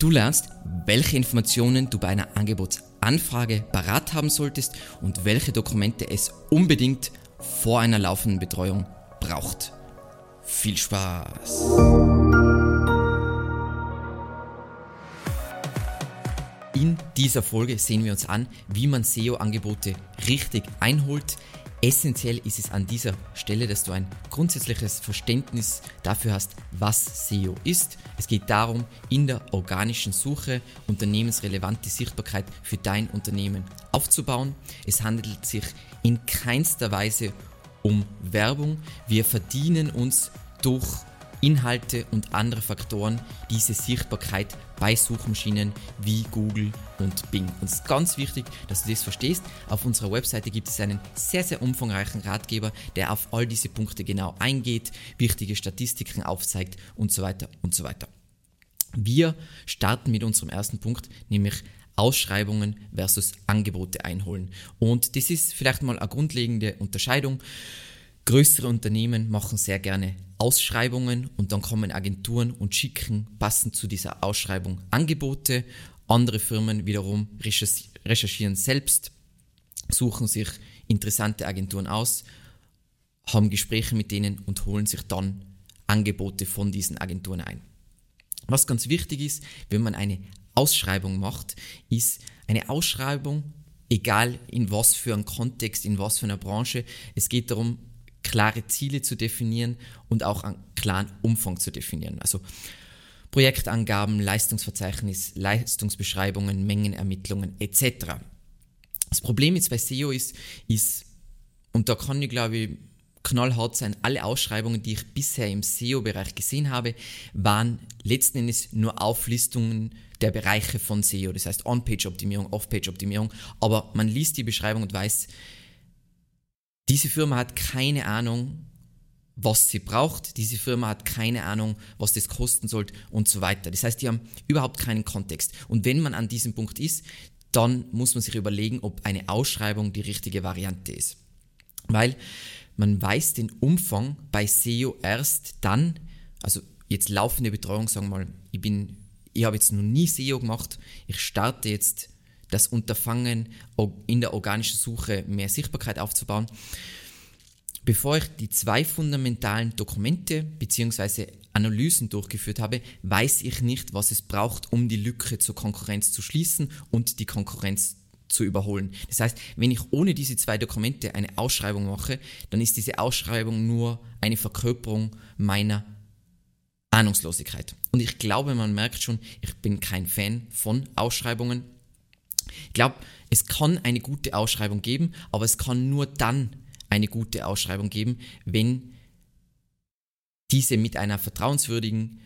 Du lernst, welche Informationen du bei einer Angebotsanfrage parat haben solltest und welche Dokumente es unbedingt vor einer laufenden Betreuung braucht. Viel Spaß! In dieser Folge sehen wir uns an, wie man SEO-Angebote richtig einholt, Essentiell ist es an dieser Stelle, dass du ein grundsätzliches Verständnis dafür hast, was SEO ist. Es geht darum, in der organischen Suche unternehmensrelevante Sichtbarkeit für dein Unternehmen aufzubauen. Es handelt sich in keinster Weise um Werbung. Wir verdienen uns durch Inhalte und andere Faktoren diese Sichtbarkeit bei Suchmaschinen wie Google und Bing. Und es ist ganz wichtig, dass du das verstehst. Auf unserer Webseite gibt es einen sehr, sehr umfangreichen Ratgeber, der auf all diese Punkte genau eingeht, wichtige Statistiken aufzeigt und so weiter und so weiter. Wir starten mit unserem ersten Punkt, nämlich Ausschreibungen versus Angebote einholen. Und das ist vielleicht mal eine grundlegende Unterscheidung. Größere Unternehmen machen sehr gerne Ausschreibungen und dann kommen Agenturen und schicken passend zu dieser Ausschreibung Angebote. Andere Firmen wiederum recherchieren selbst, suchen sich interessante Agenturen aus, haben Gespräche mit denen und holen sich dann Angebote von diesen Agenturen ein. Was ganz wichtig ist, wenn man eine Ausschreibung macht, ist eine Ausschreibung, egal in was für einem Kontext, in was für einer Branche, es geht darum, klare Ziele zu definieren und auch einen klaren Umfang zu definieren. Also Projektangaben, Leistungsverzeichnis, Leistungsbeschreibungen, Mengenermittlungen etc. Das Problem jetzt bei SEO ist, ist und da kann ich glaube ich knallhart sein, alle Ausschreibungen, die ich bisher im SEO-Bereich gesehen habe, waren letzten Endes nur Auflistungen der Bereiche von SEO, das heißt On-Page-Optimierung, Off-Page-Optimierung, aber man liest die Beschreibung und weiß, diese Firma hat keine Ahnung, was sie braucht. Diese Firma hat keine Ahnung, was das kosten sollte und so weiter. Das heißt, die haben überhaupt keinen Kontext. Und wenn man an diesem Punkt ist, dann muss man sich überlegen, ob eine Ausschreibung die richtige Variante ist. Weil man weiß den Umfang bei SEO erst dann, also jetzt laufende Betreuung, sagen wir mal, ich bin, ich habe jetzt noch nie SEO gemacht, ich starte jetzt das Unterfangen, in der organischen Suche mehr Sichtbarkeit aufzubauen. Bevor ich die zwei fundamentalen Dokumente bzw. Analysen durchgeführt habe, weiß ich nicht, was es braucht, um die Lücke zur Konkurrenz zu schließen und die Konkurrenz zu überholen. Das heißt, wenn ich ohne diese zwei Dokumente eine Ausschreibung mache, dann ist diese Ausschreibung nur eine Verkörperung meiner Ahnungslosigkeit. Und ich glaube, man merkt schon, ich bin kein Fan von Ausschreibungen. Ich glaube, es kann eine gute Ausschreibung geben, aber es kann nur dann eine gute Ausschreibung geben, wenn diese mit einer vertrauenswürdigen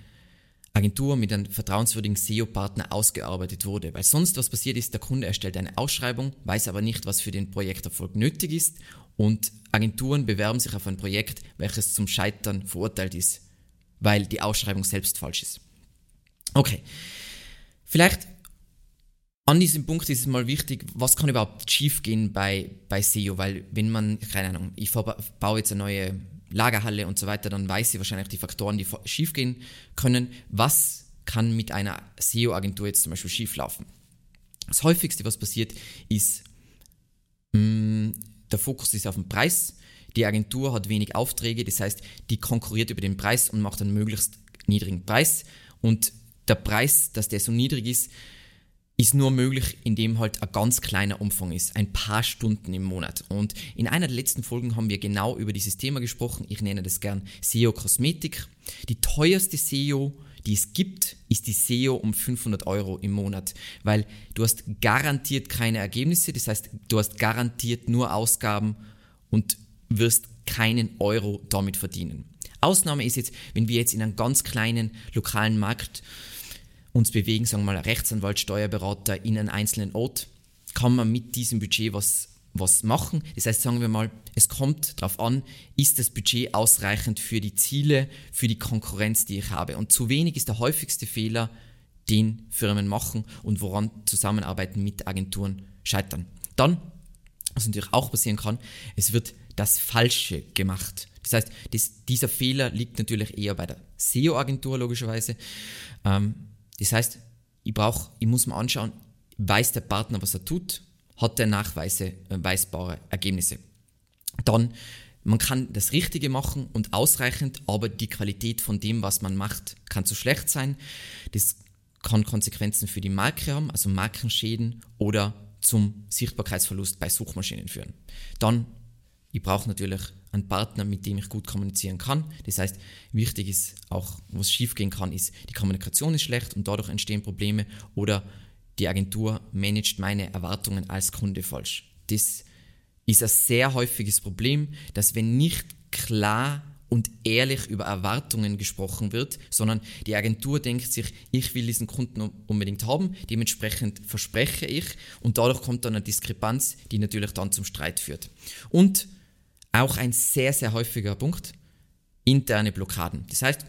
Agentur, mit einem vertrauenswürdigen SEO-Partner ausgearbeitet wurde. Weil sonst was passiert ist, der Kunde erstellt eine Ausschreibung, weiß aber nicht, was für den Projekterfolg nötig ist und Agenturen bewerben sich auf ein Projekt, welches zum Scheitern verurteilt ist, weil die Ausschreibung selbst falsch ist. Okay, vielleicht an diesem Punkt ist es mal wichtig, was kann überhaupt schiefgehen bei, bei SEO, weil wenn man, keine Ahnung, ich baue jetzt eine neue Lagerhalle und so weiter, dann weiß ich wahrscheinlich die Faktoren, die schiefgehen können. Was kann mit einer SEO-Agentur jetzt zum Beispiel schieflaufen? Das häufigste, was passiert, ist, mh, mm, der Fokus ist auf den Preis. Die Agentur hat wenig Aufträge, das heißt, die konkurriert über den Preis und macht einen möglichst niedrigen Preis. Und der Preis, dass der so niedrig ist, ist nur möglich, indem halt ein ganz kleiner Umfang ist, ein paar Stunden im Monat. Und in einer der letzten Folgen haben wir genau über dieses Thema gesprochen. Ich nenne das gern SEO Kosmetik. Die teuerste SEO, die es gibt, ist die SEO um 500 Euro im Monat, weil du hast garantiert keine Ergebnisse, das heißt, du hast garantiert nur Ausgaben und wirst keinen Euro damit verdienen. Ausnahme ist jetzt, wenn wir jetzt in einem ganz kleinen lokalen Markt uns bewegen, sagen wir mal Rechtsanwalt, Steuerberater in einen einzelnen Ort, kann man mit diesem Budget was, was machen. Das heißt, sagen wir mal, es kommt darauf an, ist das Budget ausreichend für die Ziele, für die Konkurrenz, die ich habe. Und zu wenig ist der häufigste Fehler, den Firmen machen und woran Zusammenarbeiten mit Agenturen scheitern. Dann, was natürlich auch passieren kann, es wird das Falsche gemacht. Das heißt, das, dieser Fehler liegt natürlich eher bei der SEO-Agentur logischerweise. Ähm, das heißt, ich brauche, ich muss mir anschauen, weiß der Partner, was er tut, hat er nachweisbare Ergebnisse. Dann, man kann das Richtige machen und ausreichend, aber die Qualität von dem, was man macht, kann zu schlecht sein. Das kann Konsequenzen für die Marke haben, also Markenschäden oder zum Sichtbarkeitsverlust bei Suchmaschinen führen. Dann, ich brauche natürlich einen Partner, mit dem ich gut kommunizieren kann. Das heißt, wichtig ist auch, was schiefgehen kann, ist, die Kommunikation ist schlecht und dadurch entstehen Probleme oder die Agentur managt meine Erwartungen als Kunde falsch. Das ist ein sehr häufiges Problem, dass wenn nicht klar und ehrlich über Erwartungen gesprochen wird, sondern die Agentur denkt sich, ich will diesen Kunden unbedingt haben, dementsprechend verspreche ich und dadurch kommt dann eine Diskrepanz, die natürlich dann zum Streit führt. Und auch ein sehr, sehr häufiger Punkt, interne Blockaden. Das heißt,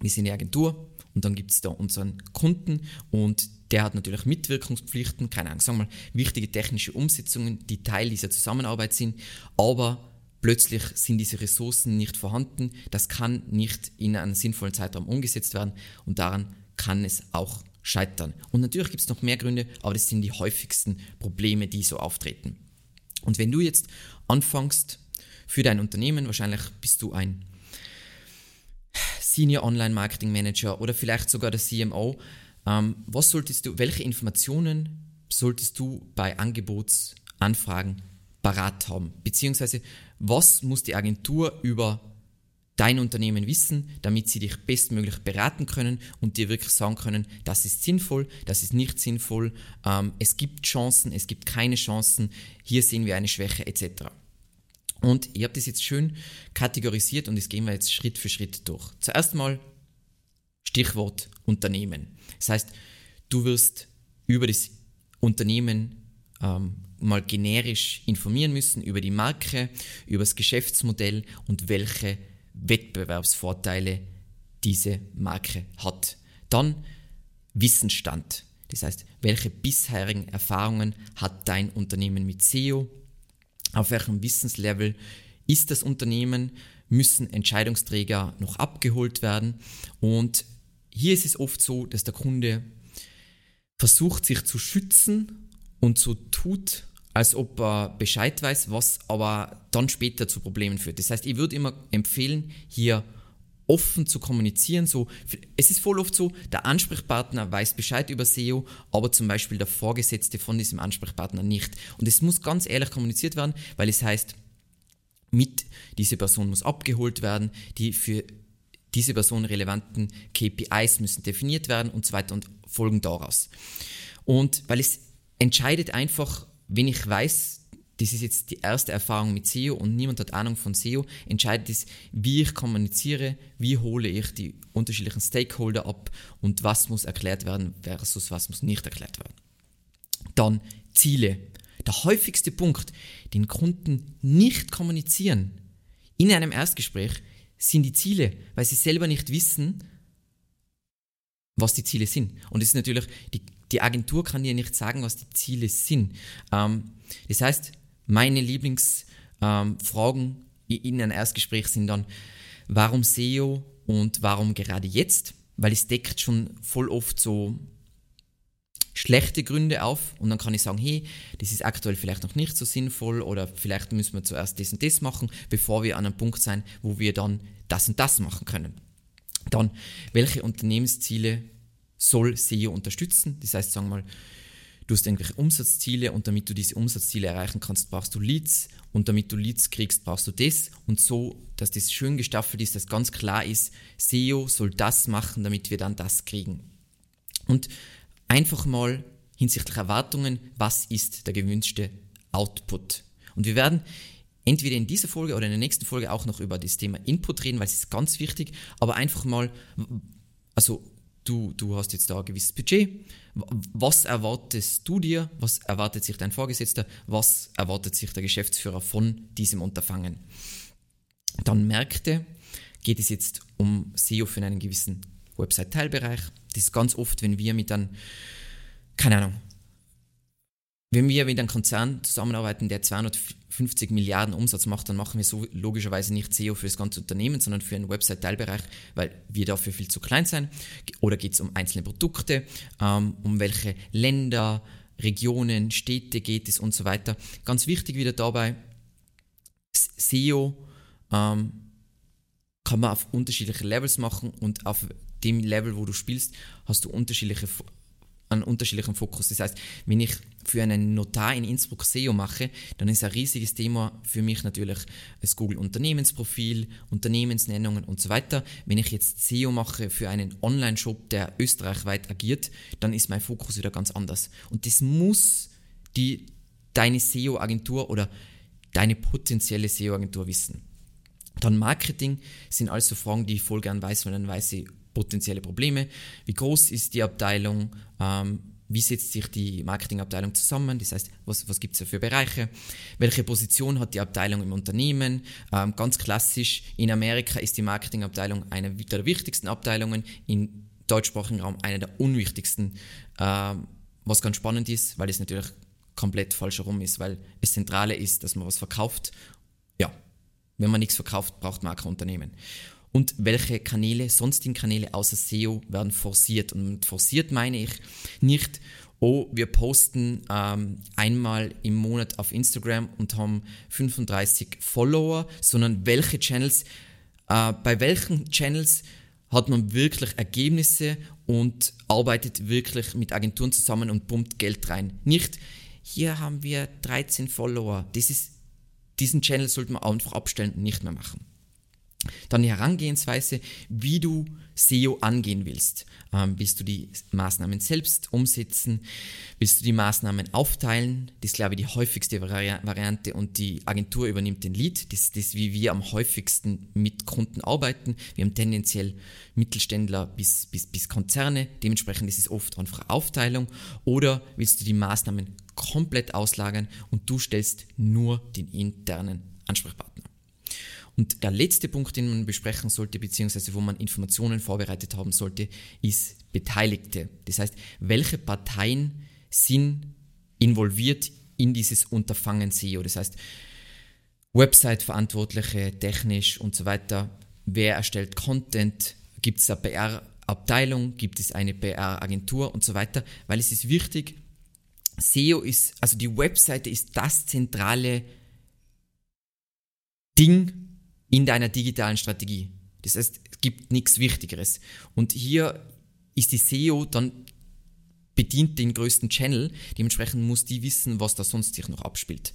wir sind eine Agentur und dann gibt es da unseren Kunden und der hat natürlich Mitwirkungspflichten, keine Ahnung, sagen wir mal, wichtige technische Umsetzungen, die Teil dieser Zusammenarbeit sind, aber plötzlich sind diese Ressourcen nicht vorhanden, das kann nicht in einem sinnvollen Zeitraum umgesetzt werden und daran kann es auch scheitern. Und natürlich gibt es noch mehr Gründe, aber das sind die häufigsten Probleme, die so auftreten. Und wenn du jetzt anfängst, für dein Unternehmen. Wahrscheinlich bist du ein Senior Online Marketing Manager oder vielleicht sogar der CMO. Ähm, was solltest du, welche Informationen solltest du bei Angebotsanfragen parat haben? Beziehungsweise was muss die Agentur über dein Unternehmen wissen, damit sie dich bestmöglich beraten können und dir wirklich sagen können, das ist sinnvoll, das ist nicht sinnvoll, ähm, es gibt Chancen, es gibt keine Chancen, hier sehen wir eine Schwäche etc. Und ich habe das jetzt schön kategorisiert und das gehen wir jetzt Schritt für Schritt durch. Zuerst mal Stichwort Unternehmen. Das heißt, du wirst über das Unternehmen ähm, mal generisch informieren müssen über die Marke, über das Geschäftsmodell und welche Wettbewerbsvorteile diese Marke hat. Dann Wissensstand. Das heißt, welche bisherigen Erfahrungen hat dein Unternehmen mit SEO? Auf welchem Wissenslevel ist das Unternehmen, müssen Entscheidungsträger noch abgeholt werden. Und hier ist es oft so, dass der Kunde versucht, sich zu schützen und so tut, als ob er Bescheid weiß, was aber dann später zu Problemen führt. Das heißt, ich würde immer empfehlen, hier offen zu kommunizieren. So, es ist voll oft so, der Ansprechpartner weiß Bescheid über SEO, aber zum Beispiel der Vorgesetzte von diesem Ansprechpartner nicht. Und es muss ganz ehrlich kommuniziert werden, weil es heißt, mit diese Person muss abgeholt werden, die für diese Person relevanten KPIs müssen definiert werden und so weiter und folgen daraus. Und weil es entscheidet einfach, wenn ich weiß, das ist jetzt die erste Erfahrung mit SEO und niemand hat Ahnung von SEO. Entscheidend ist, wie ich kommuniziere, wie hole ich die unterschiedlichen Stakeholder ab und was muss erklärt werden versus was muss nicht erklärt werden. Dann Ziele. Der häufigste Punkt, den Kunden nicht kommunizieren in einem Erstgespräch, sind die Ziele, weil sie selber nicht wissen, was die Ziele sind. Und es ist natürlich, die, die Agentur kann dir nicht sagen, was die Ziele sind. Ähm, das heißt, meine Lieblingsfragen ähm, in einem Erstgespräch sind dann, warum SEO und warum gerade jetzt? Weil es deckt schon voll oft so schlechte Gründe auf und dann kann ich sagen, hey, das ist aktuell vielleicht noch nicht so sinnvoll oder vielleicht müssen wir zuerst das und das machen, bevor wir an einem Punkt sein, wo wir dann das und das machen können. Dann, welche Unternehmensziele soll SEO unterstützen? Das heißt, sagen wir mal, Du hast irgendwelche Umsatzziele und damit du diese Umsatzziele erreichen kannst, brauchst du Leads und damit du Leads kriegst, brauchst du das und so, dass das schön gestaffelt ist, dass ganz klar ist, SEO soll das machen, damit wir dann das kriegen. Und einfach mal hinsichtlich Erwartungen, was ist der gewünschte Output? Und wir werden entweder in dieser Folge oder in der nächsten Folge auch noch über das Thema Input reden, weil es ist ganz wichtig, aber einfach mal, also du, du hast jetzt da ein gewisses Budget. Was erwartest du dir? Was erwartet sich dein Vorgesetzter? Was erwartet sich der Geschäftsführer von diesem Unterfangen? Dann Märkte. Geht es jetzt um SEO für einen gewissen Website-Teilbereich? Das ist ganz oft, wenn wir mit einem, keine Ahnung, wenn wir mit einem Konzern zusammenarbeiten, der 250 Milliarden Umsatz macht, dann machen wir so logischerweise nicht SEO für das ganze Unternehmen, sondern für einen Website-Teilbereich, weil wir dafür viel zu klein sind. Oder geht es um einzelne Produkte, ähm, um welche Länder, Regionen, Städte geht es und so weiter. Ganz wichtig wieder dabei, SEO ähm, kann man auf unterschiedliche Levels machen und auf dem Level, wo du spielst, hast du unterschiedliche einen unterschiedlichen Fokus. Das heißt, wenn ich für einen Notar in Innsbruck SEO mache, dann ist ein riesiges Thema für mich natürlich das Google Unternehmensprofil, Unternehmensnennungen und so weiter. Wenn ich jetzt SEO mache für einen Online-Shop, der österreichweit agiert, dann ist mein Fokus wieder ganz anders. Und das muss die, deine SEO-Agentur oder deine potenzielle SEO-Agentur wissen. Dann Marketing sind also Fragen, die ich voll gern weiß, weil dann weiß ich, potenzielle Probleme. Wie groß ist die Abteilung? Ähm, wie setzt sich die Marketingabteilung zusammen? Das heißt, was, was gibt es für Bereiche? Welche Position hat die Abteilung im Unternehmen? Ähm, ganz klassisch, in Amerika ist die Marketingabteilung eine der wichtigsten Abteilungen, im deutschsprachigen Raum eine der unwichtigsten. Ähm, was ganz spannend ist, weil es natürlich komplett falsch herum ist, weil es Zentrale ist, dass man was verkauft. Ja, wenn man nichts verkauft, braucht man kein Unternehmen und welche Kanäle, sonstigen Kanäle außer SEO werden forciert. Und mit forciert meine ich nicht, oh, wir posten ähm, einmal im Monat auf Instagram und haben 35 Follower, sondern welche Channels, äh, bei welchen Channels hat man wirklich Ergebnisse und arbeitet wirklich mit Agenturen zusammen und pumpt Geld rein. Nicht, hier haben wir 13 Follower. Das ist, diesen Channel sollte man einfach abstellen und nicht mehr machen. Dann die Herangehensweise, wie du SEO angehen willst. Ähm, willst du die Maßnahmen selbst umsetzen? Willst du die Maßnahmen aufteilen? Das ist, glaube ich, die häufigste Vari Variante und die Agentur übernimmt den Lead. Das ist das, wie wir am häufigsten mit Kunden arbeiten. Wir haben tendenziell Mittelständler bis, bis, bis Konzerne. Dementsprechend ist es oft einfach Aufteilung. Oder willst du die Maßnahmen komplett auslagern und du stellst nur den internen Ansprechpartner? Und der letzte Punkt, den man besprechen sollte, beziehungsweise wo man Informationen vorbereitet haben sollte, ist Beteiligte. Das heißt, welche Parteien sind involviert in dieses Unterfangen SEO. Das heißt, Website-Verantwortliche, technisch und so weiter. Wer erstellt Content? Gibt es eine PR-Abteilung? Gibt es eine PR-Agentur und so weiter? Weil es ist wichtig, SEO ist, also die Webseite ist das zentrale Ding, in deiner digitalen Strategie. Das heißt, es gibt nichts Wichtigeres. Und hier ist die SEO dann bedient den größten Channel. Dementsprechend muss die wissen, was da sonst sich noch abspielt.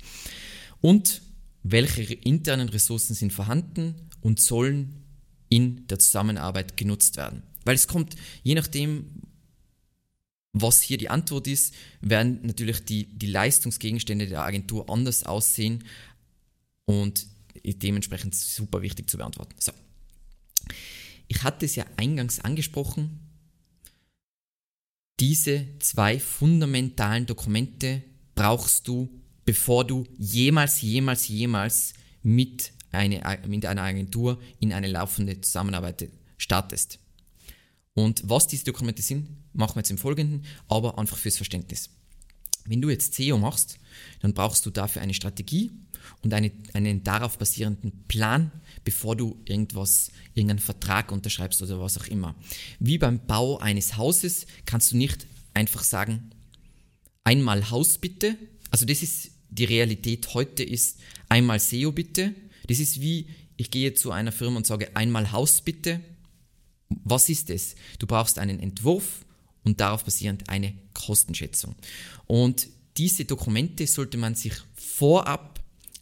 Und welche internen Ressourcen sind vorhanden und sollen in der Zusammenarbeit genutzt werden. Weil es kommt, je nachdem, was hier die Antwort ist, werden natürlich die, die Leistungsgegenstände der Agentur anders aussehen und dementsprechend super wichtig zu beantworten. So. Ich hatte es ja eingangs angesprochen. Diese zwei fundamentalen Dokumente brauchst du, bevor du jemals, jemals, jemals mit, eine, mit einer Agentur in eine laufende Zusammenarbeit startest. Und was diese Dokumente sind, machen wir jetzt im Folgenden, aber einfach fürs Verständnis. Wenn du jetzt SEO machst, dann brauchst du dafür eine Strategie und eine, einen darauf basierenden Plan, bevor du irgendwas, irgendeinen Vertrag unterschreibst oder was auch immer. Wie beim Bau eines Hauses kannst du nicht einfach sagen, einmal Haus bitte. Also das ist die Realität heute ist einmal SEO bitte. Das ist wie, ich gehe zu einer Firma und sage einmal Haus bitte. Was ist es? Du brauchst einen Entwurf und darauf basierend eine Kostenschätzung. Und diese Dokumente sollte man sich vorab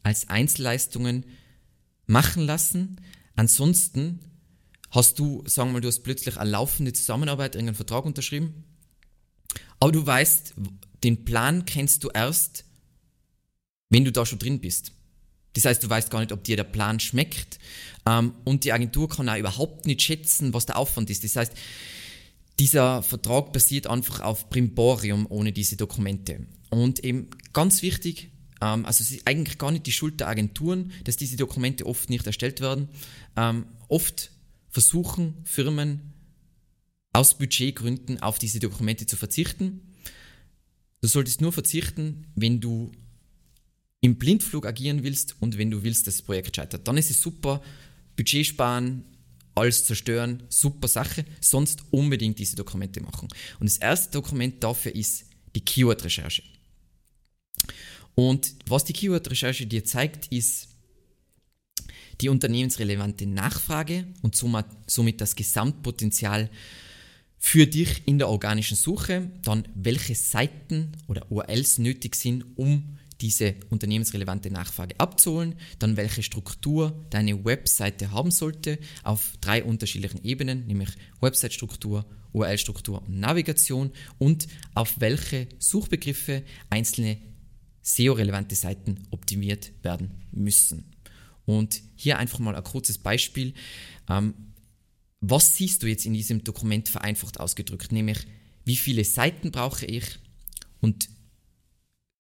als Einzelleistungen machen lassen. Ansonsten hast du, sagen wir mal, du hast plötzlich eine laufende Zusammenarbeit, irgendeinen Vertrag unterschrieben, aber du weißt, den Plan kennst du erst, wenn du da schon drin bist. Das heißt, du weißt gar nicht, ob dir der Plan schmeckt ähm, und die Agentur kann auch überhaupt nicht schätzen, was der Aufwand ist. Das heißt, dieser Vertrag basiert einfach auf Primborium ohne diese Dokumente. Und eben ganz wichtig, ähm, also es ist eigentlich gar nicht die Schuld der Agenturen, dass diese Dokumente oft nicht erstellt werden. Ähm, oft versuchen Firmen aus Budgetgründen auf diese Dokumente zu verzichten. Du solltest nur verzichten, wenn du im Blindflug agieren willst und wenn du willst, dass das Projekt scheitert. Dann ist es super, Budget sparen, alles zerstören, super Sache, sonst unbedingt diese Dokumente machen. Und das erste Dokument dafür ist die Keyword-Recherche. Und was die Keyword-Recherche dir zeigt, ist die unternehmensrelevante Nachfrage und somit das Gesamtpotenzial für dich in der organischen Suche, dann welche Seiten oder URLs nötig sind, um diese unternehmensrelevante Nachfrage abzuholen, dann welche Struktur deine Webseite haben sollte auf drei unterschiedlichen Ebenen, nämlich Website-Struktur, URL-Struktur und Navigation. Und auf welche Suchbegriffe einzelne SEO-relevante Seiten optimiert werden müssen. Und hier einfach mal ein kurzes Beispiel. Ähm, was siehst du jetzt in diesem Dokument vereinfacht ausgedrückt? Nämlich, wie viele Seiten brauche ich und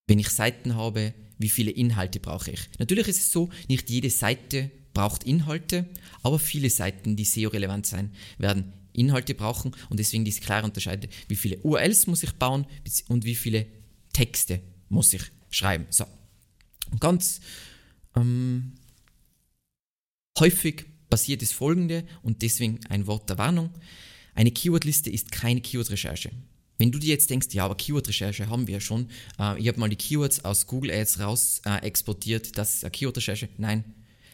wenn ich Seiten habe, wie viele Inhalte brauche ich? Natürlich ist es so, nicht jede Seite braucht Inhalte, aber viele Seiten, die SEO-relevant sein, werden Inhalte brauchen und deswegen diese klare Unterscheidung, wie viele URLs muss ich bauen und wie viele Texte muss ich schreiben. So. Ganz ähm, häufig passiert das folgende und deswegen ein Wort der Warnung. Eine Keywordliste ist keine Keyword-Recherche. Wenn du dir jetzt denkst, ja, aber Keyword-Recherche haben wir ja schon, äh, ich habe mal die Keywords aus Google Ads raus äh, exportiert, das ist eine Keyword-Recherche. Nein,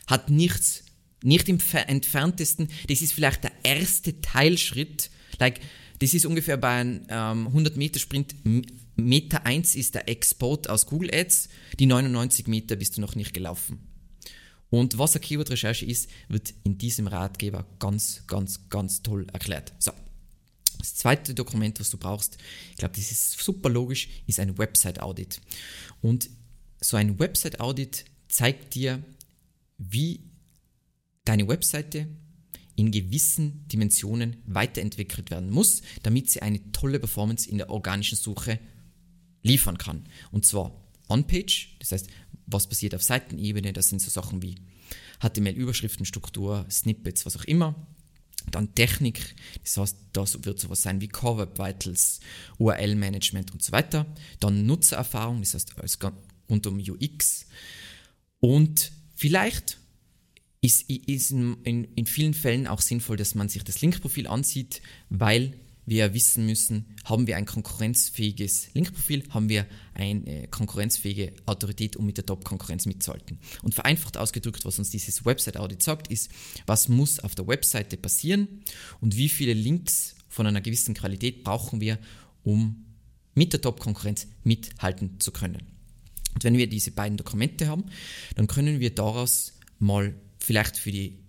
hat nichts, nicht im entferntesten. Das ist vielleicht der erste Teilschritt. Like, das ist ungefähr bei einem ähm, 100 Meter Sprint. Meter 1 ist der Export aus Google Ads, die 99 Meter bist du noch nicht gelaufen. Und was eine Keyword-Recherche ist, wird in diesem Ratgeber ganz, ganz, ganz toll erklärt. So. Das zweite Dokument, was du brauchst, ich glaube, das ist super logisch, ist ein Website-Audit. Und so ein Website-Audit zeigt dir, wie deine Webseite in gewissen Dimensionen weiterentwickelt werden muss, damit sie eine tolle Performance in der organischen Suche liefern kann. Und zwar on-page, das heißt, was passiert auf Seitenebene, das sind so Sachen wie HTML-Überschriftenstruktur, Snippets, was auch immer. Dann Technik, das heißt, das wird sowas sein wie Core Web Vitals, URL-Management und so weiter. Dann Nutzererfahrung, das heißt, alles rund um UX. Und vielleicht ist, ist in, in, in vielen Fällen auch sinnvoll, dass man sich das Linkprofil ansieht, weil wir wissen müssen, haben wir ein konkurrenzfähiges Linkprofil, haben wir eine konkurrenzfähige Autorität, um mit der Top-Konkurrenz mitzuhalten. Und vereinfacht ausgedrückt, was uns dieses Website-Audit sagt, ist, was muss auf der Webseite passieren und wie viele Links von einer gewissen Qualität brauchen wir, um mit der Top-Konkurrenz mithalten zu können. Und wenn wir diese beiden Dokumente haben, dann können wir daraus mal vielleicht für die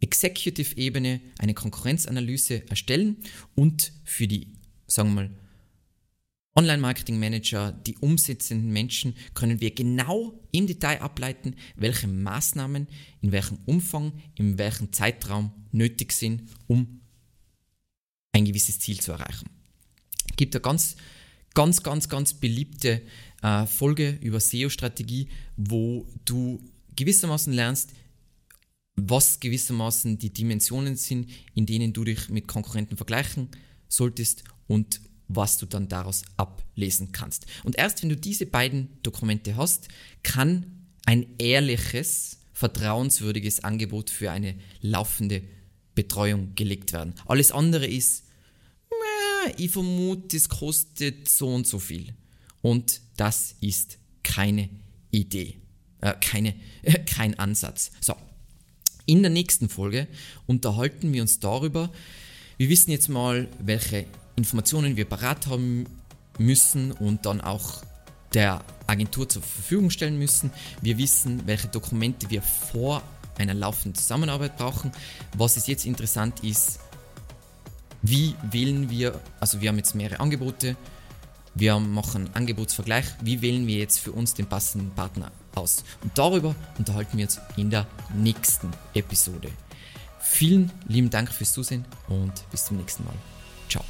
Executive-Ebene eine Konkurrenzanalyse erstellen und für die, sagen wir mal, Online-Marketing-Manager, die umsetzenden Menschen, können wir genau im Detail ableiten, welche Maßnahmen in welchem Umfang, in welchem Zeitraum nötig sind, um ein gewisses Ziel zu erreichen. Es gibt eine ganz, ganz, ganz, ganz beliebte äh, Folge über SEO-Strategie, wo du gewissermaßen lernst, was gewissermaßen die Dimensionen sind, in denen du dich mit Konkurrenten vergleichen solltest und was du dann daraus ablesen kannst. Und erst wenn du diese beiden Dokumente hast, kann ein ehrliches, vertrauenswürdiges Angebot für eine laufende Betreuung gelegt werden. Alles andere ist, ich vermute, es kostet so und so viel. Und das ist keine Idee, äh, keine, äh, kein Ansatz. So, in der nächsten Folge unterhalten wir uns darüber, wir wissen jetzt mal, welche Informationen wir parat haben müssen und dann auch der Agentur zur Verfügung stellen müssen. Wir wissen, welche Dokumente wir vor einer laufenden Zusammenarbeit brauchen. Was es jetzt interessant ist, wie wählen wir, also wir haben jetzt mehrere Angebote, wir machen Angebotsvergleich, wie wählen wir jetzt für uns den passenden Partner aus. Und darüber unterhalten wir uns in der nächsten Episode. Vielen lieben Dank fürs Zusehen und bis zum nächsten Mal. Ciao.